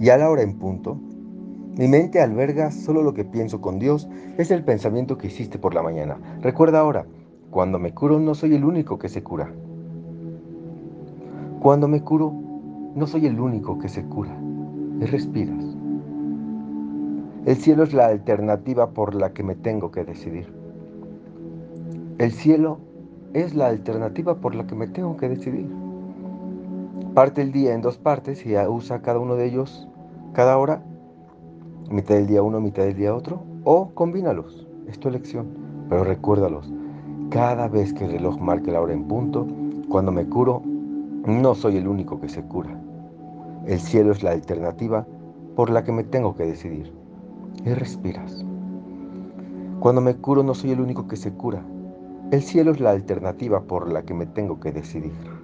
Y a la hora en punto, mi mente alberga solo lo que pienso con Dios, es el pensamiento que hiciste por la mañana. Recuerda ahora, cuando me curo no soy el único que se cura. Cuando me curo no soy el único que se cura. Respiras. El cielo es la alternativa por la que me tengo que decidir. El cielo es la alternativa por la que me tengo que decidir. Parte el día en dos partes y usa cada uno de ellos cada hora, mitad del día uno, mitad del día otro, o combínalos. Es tu elección, pero recuérdalos. Cada vez que el reloj marque la hora en punto, cuando me curo, no soy el único que se cura. El cielo es la alternativa por la que me tengo que decidir y respiras. Cuando me curo no soy el único que se cura. El cielo es la alternativa por la que me tengo que decidir.